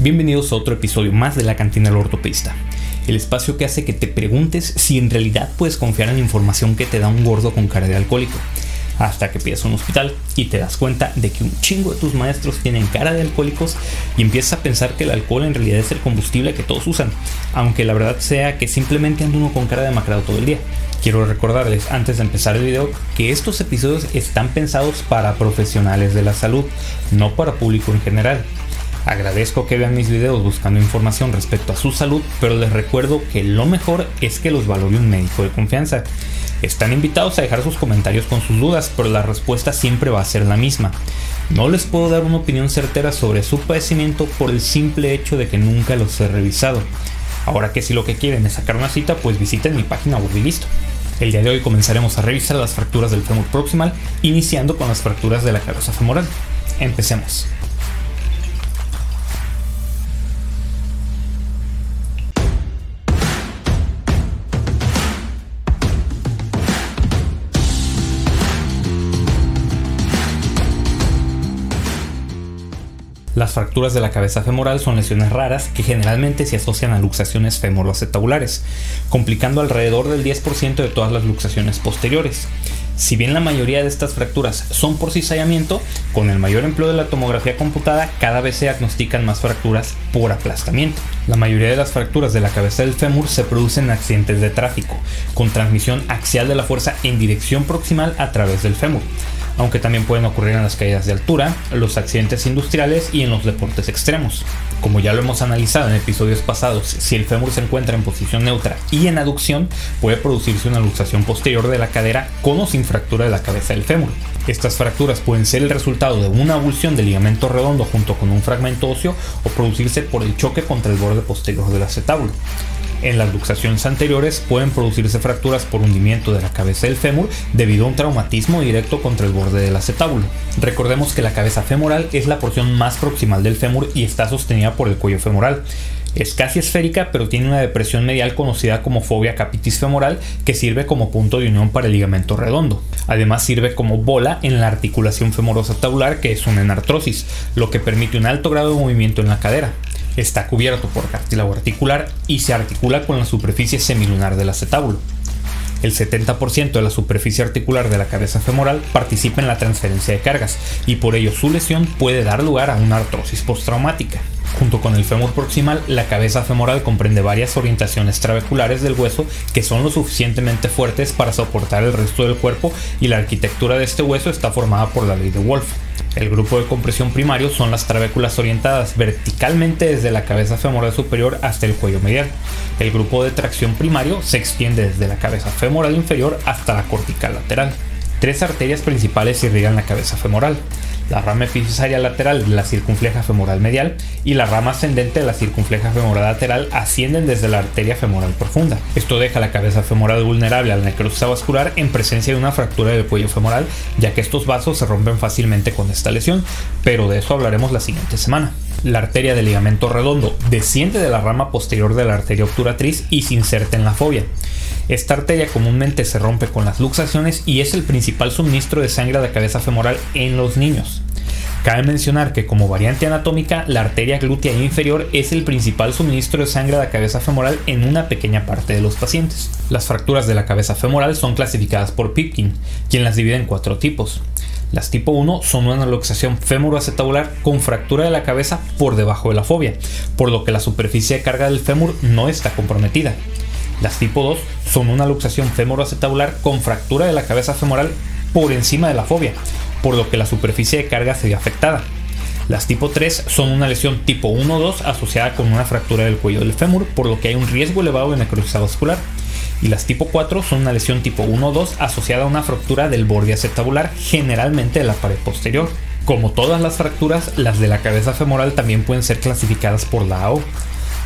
Bienvenidos a otro episodio más de la cantina del ortopedista, el espacio que hace que te preguntes si en realidad puedes confiar en la información que te da un gordo con cara de alcohólico, hasta que pides un hospital y te das cuenta de que un chingo de tus maestros tienen cara de alcohólicos y empiezas a pensar que el alcohol en realidad es el combustible que todos usan, aunque la verdad sea que simplemente anda uno con cara de macrado todo el día. Quiero recordarles antes de empezar el video que estos episodios están pensados para profesionales de la salud, no para público en general. Agradezco que vean mis videos buscando información respecto a su salud, pero les recuerdo que lo mejor es que los valore un médico de confianza. Están invitados a dejar sus comentarios con sus dudas, pero la respuesta siempre va a ser la misma. No les puedo dar una opinión certera sobre su padecimiento por el simple hecho de que nunca los he revisado. Ahora que si lo que quieren es sacar una cita, pues visiten mi página web y listo. El día de hoy comenzaremos a revisar las fracturas del fémur proximal, iniciando con las fracturas de la cabeza femoral. Empecemos. Las fracturas de la cabeza femoral son lesiones raras que generalmente se asocian a luxaciones femoroacetabulares, complicando alrededor del 10% de todas las luxaciones posteriores. Si bien la mayoría de estas fracturas son por cizallamiento, con el mayor empleo de la tomografía computada cada vez se diagnostican más fracturas por aplastamiento. La mayoría de las fracturas de la cabeza del fémur se producen en accidentes de tráfico, con transmisión axial de la fuerza en dirección proximal a través del fémur aunque también pueden ocurrir en las caídas de altura, los accidentes industriales y en los deportes extremos. Como ya lo hemos analizado en episodios pasados, si el fémur se encuentra en posición neutra y en aducción, puede producirse una luxación posterior de la cadera con o sin fractura de la cabeza del fémur. Estas fracturas pueden ser el resultado de una abulsión del ligamento redondo junto con un fragmento óseo o producirse por el choque contra el borde posterior del acetábulo. En las luxaciones anteriores pueden producirse fracturas por hundimiento de la cabeza del fémur debido a un traumatismo directo contra el borde del acetábulo. Recordemos que la cabeza femoral es la porción más proximal del fémur y está sostenida por el cuello femoral. Es casi esférica, pero tiene una depresión medial conocida como fobia capitis femoral que sirve como punto de unión para el ligamento redondo. Además sirve como bola en la articulación femoroacetabular que es una enartrosis, lo que permite un alto grado de movimiento en la cadera. Está cubierto por cartílago articular y se articula con la superficie semilunar del acetábulo. El 70% de la superficie articular de la cabeza femoral participa en la transferencia de cargas y por ello su lesión puede dar lugar a una artrosis postraumática. Junto con el fémur proximal, la cabeza femoral comprende varias orientaciones trabeculares del hueso que son lo suficientemente fuertes para soportar el resto del cuerpo y la arquitectura de este hueso está formada por la ley de Wolff. El grupo de compresión primario son las trabéculas orientadas verticalmente desde la cabeza femoral superior hasta el cuello medial. El grupo de tracción primario se extiende desde la cabeza femoral inferior hasta la cortical lateral. Tres arterias principales irrigan la cabeza femoral la rama epifisiaria lateral de la circunfleja femoral medial y la rama ascendente de la circunfleja femoral lateral ascienden desde la arteria femoral profunda. Esto deja la cabeza femoral vulnerable a la necrosis vascular en presencia de una fractura del cuello femoral, ya que estos vasos se rompen fácilmente con esta lesión, pero de eso hablaremos la siguiente semana. La arteria del ligamento redondo desciende de la rama posterior de la arteria obturatriz y se inserta en la fobia. Esta arteria comúnmente se rompe con las luxaciones y es el principal suministro de sangre a la cabeza femoral en los niños. Cabe mencionar que como variante anatómica, la arteria glútea inferior es el principal suministro de sangre a la cabeza femoral en una pequeña parte de los pacientes. Las fracturas de la cabeza femoral son clasificadas por Pipkin, quien las divide en cuatro tipos. Las tipo 1 son una luxación femoroacetabular con fractura de la cabeza por debajo de la fobia, por lo que la superficie de carga del fémur no está comprometida. Las tipo 2 son una luxación femoroacetabular con fractura de la cabeza femoral por encima de la fobia, por lo que la superficie de carga se ve afectada. Las tipo 3 son una lesión tipo 1-2 asociada con una fractura del cuello del fémur, por lo que hay un riesgo elevado de necrosis vascular. Y las tipo 4 son una lesión tipo 1-2 asociada a una fractura del borde acetabular, generalmente de la pared posterior. Como todas las fracturas, las de la cabeza femoral también pueden ser clasificadas por la AO.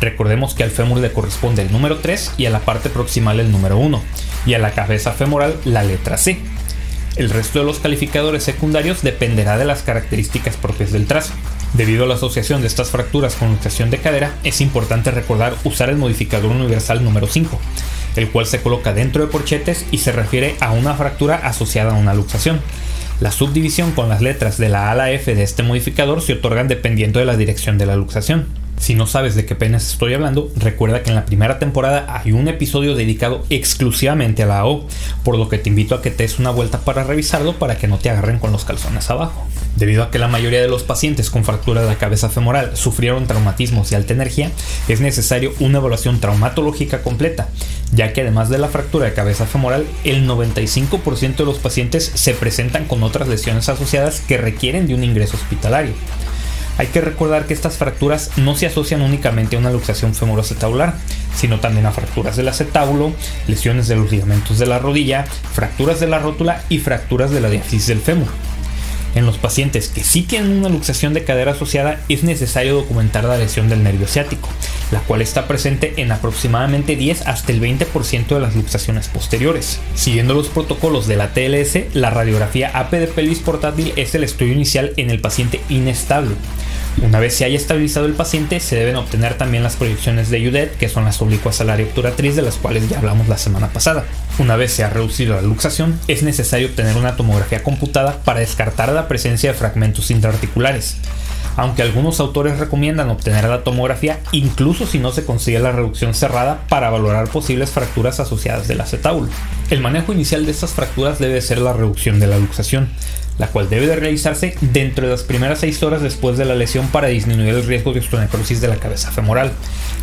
Recordemos que al fémur le corresponde el número 3 y a la parte proximal el número 1, y a la cabeza femoral la letra C. El resto de los calificadores secundarios dependerá de las características propias del trazo. Debido a la asociación de estas fracturas con luxación de cadera, es importante recordar usar el modificador universal número 5, el cual se coloca dentro de porchetes y se refiere a una fractura asociada a una luxación. La subdivisión con las letras de la A a la F de este modificador se otorgan dependiendo de la dirección de la luxación. Si no sabes de qué penas estoy hablando, recuerda que en la primera temporada hay un episodio dedicado exclusivamente a la AO, por lo que te invito a que te des una vuelta para revisarlo para que no te agarren con los calzones abajo. Debido a que la mayoría de los pacientes con fractura de la cabeza femoral sufrieron traumatismos y alta energía, es necesario una evaluación traumatológica completa, ya que además de la fractura de cabeza femoral, el 95% de los pacientes se presentan con otras lesiones asociadas que requieren de un ingreso hospitalario. Hay que recordar que estas fracturas no se asocian únicamente a una luxación femoroacetabular, sino también a fracturas del acetábulo, lesiones de los ligamentos de la rodilla, fracturas de la rótula y fracturas de la diáfisis del fémur. En los pacientes que sí tienen una luxación de cadera asociada es necesario documentar la lesión del nervio ciático, la cual está presente en aproximadamente 10 hasta el 20% de las luxaciones posteriores. Siguiendo los protocolos de la TLS, la radiografía AP de pelvis portátil es el estudio inicial en el paciente inestable. Una vez se haya estabilizado el paciente, se deben obtener también las proyecciones de UDET, que son las oblicuas al área obturatriz de las cuales ya hablamos la semana pasada. Una vez se ha reducido la luxación, es necesario obtener una tomografía computada para descartar la presencia de fragmentos intraarticulares. Aunque algunos autores recomiendan obtener la tomografía incluso si no se consigue la reducción cerrada para valorar posibles fracturas asociadas del acetábulo. El manejo inicial de estas fracturas debe ser la reducción de la luxación la cual debe de realizarse dentro de las primeras 6 horas después de la lesión para disminuir el riesgo de osteonecrosis de la cabeza femoral,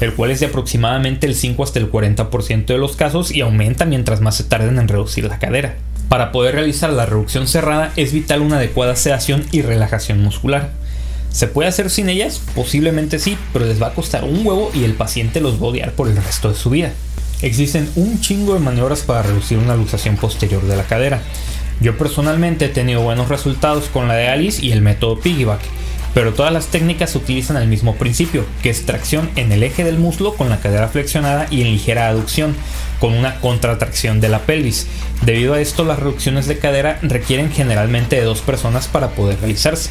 el cual es de aproximadamente el 5 hasta el 40% de los casos y aumenta mientras más se tarden en reducir la cadera. Para poder realizar la reducción cerrada es vital una adecuada sedación y relajación muscular. ¿Se puede hacer sin ellas? Posiblemente sí, pero les va a costar un huevo y el paciente los va a odiar por el resto de su vida. Existen un chingo de maniobras para reducir una luxación posterior de la cadera. Yo personalmente he tenido buenos resultados con la de Alice y el método Piggyback, pero todas las técnicas utilizan el mismo principio, que es tracción en el eje del muslo con la cadera flexionada y en ligera aducción, con una contratracción de la pelvis. Debido a esto, las reducciones de cadera requieren generalmente de dos personas para poder realizarse.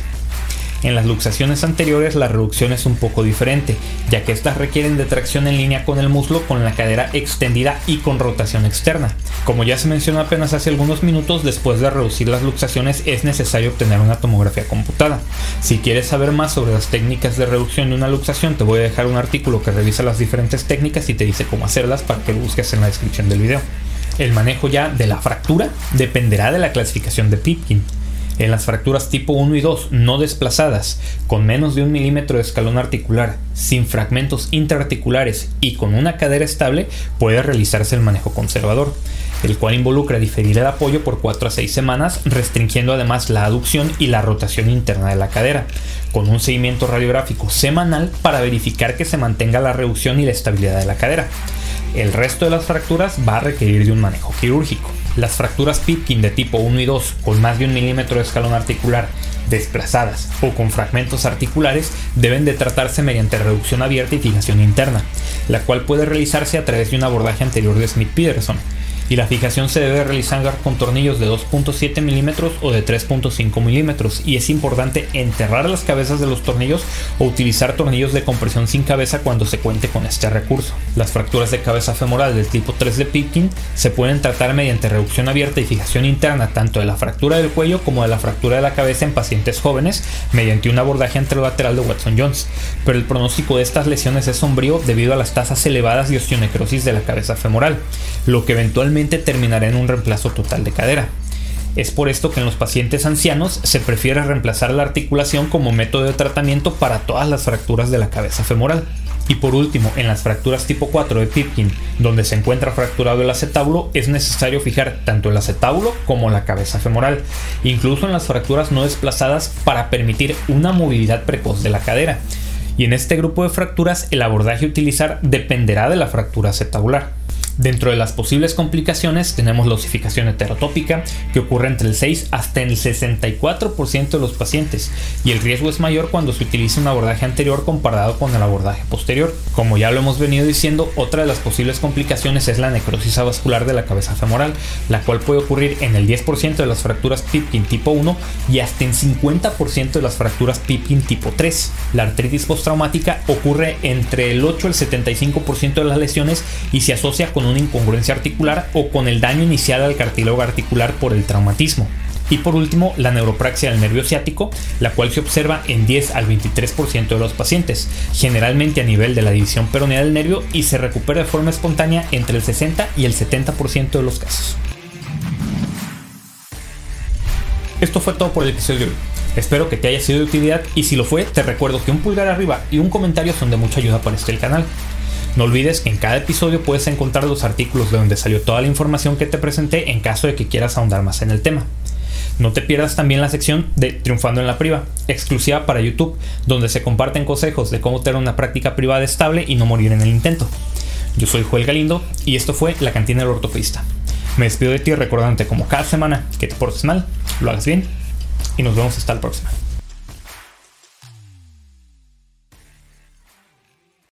En las luxaciones anteriores la reducción es un poco diferente, ya que estas requieren de tracción en línea con el muslo con la cadera extendida y con rotación externa. Como ya se mencionó apenas hace algunos minutos, después de reducir las luxaciones es necesario obtener una tomografía computada. Si quieres saber más sobre las técnicas de reducción de una luxación, te voy a dejar un artículo que revisa las diferentes técnicas y te dice cómo hacerlas para que lo busques en la descripción del video. El manejo ya de la fractura dependerá de la clasificación de Pipkin. En las fracturas tipo 1 y 2 no desplazadas, con menos de un milímetro de escalón articular, sin fragmentos intraarticulares y con una cadera estable, puede realizarse el manejo conservador, el cual involucra diferir el apoyo por 4 a 6 semanas, restringiendo además la aducción y la rotación interna de la cadera, con un seguimiento radiográfico semanal para verificar que se mantenga la reducción y la estabilidad de la cadera. El resto de las fracturas va a requerir de un manejo quirúrgico. Las fracturas Pitkin de tipo 1 y 2 con más de un milímetro de escalón articular desplazadas o con fragmentos articulares deben de tratarse mediante reducción abierta y fijación interna, la cual puede realizarse a través de un abordaje anterior de Smith-Peterson, y la fijación se debe realizar con tornillos de 2.7 milímetros o de 3.5 milímetros y es importante enterrar las cabezas de los tornillos o utilizar tornillos de compresión sin cabeza cuando se cuente con este recurso. Las fracturas de cabeza femoral del tipo 3 de Pitkin se pueden tratar mediante reducción abierta y fijación interna tanto de la fractura del cuello como de la fractura de la cabeza en pacientes jóvenes mediante un abordaje anterolateral de Watson-Jones, pero el pronóstico de estas lesiones es sombrío debido a las tasas elevadas de osteonecrosis de la cabeza femoral, lo que eventualmente terminará en un reemplazo total de cadera. Es por esto que en los pacientes ancianos se prefiere reemplazar la articulación como método de tratamiento para todas las fracturas de la cabeza femoral. Y por último, en las fracturas tipo 4 de Pipkin, donde se encuentra fracturado el acetábulo, es necesario fijar tanto el acetábulo como la cabeza femoral, incluso en las fracturas no desplazadas para permitir una movilidad precoz de la cadera. Y en este grupo de fracturas el abordaje a utilizar dependerá de la fractura acetabular. Dentro de las posibles complicaciones tenemos la osificación heterotópica, que ocurre entre el 6 hasta el 64% de los pacientes, y el riesgo es mayor cuando se utiliza un abordaje anterior comparado con el abordaje posterior. Como ya lo hemos venido diciendo, otra de las posibles complicaciones es la necrosis avascular de la cabeza femoral, la cual puede ocurrir en el 10% de las fracturas Pipkin tipo 1 y hasta en 50% de las fracturas Pipkin tipo 3. La artritis postraumática ocurre entre el 8 y el 75% de las lesiones y se asocia con una incongruencia articular o con el daño inicial al cartílago articular por el traumatismo. Y por último, la neuropraxia del nervio ciático, la cual se observa en 10 al 23% de los pacientes, generalmente a nivel de la división peronea del nervio y se recupera de forma espontánea entre el 60 y el 70% de los casos. Esto fue todo por el episodio de hoy. Espero que te haya sido de utilidad y si lo fue, te recuerdo que un pulgar arriba y un comentario son de mucha ayuda para este canal. No olvides que en cada episodio puedes encontrar los artículos de donde salió toda la información que te presenté en caso de que quieras ahondar más en el tema. No te pierdas también la sección de Triunfando en la Priva, exclusiva para YouTube, donde se comparten consejos de cómo tener una práctica privada estable y no morir en el intento. Yo soy Joel Galindo y esto fue La Cantina del Ortopedista. Me despido de ti recordándote como cada semana que te portes mal, lo hagas bien y nos vemos hasta la próxima.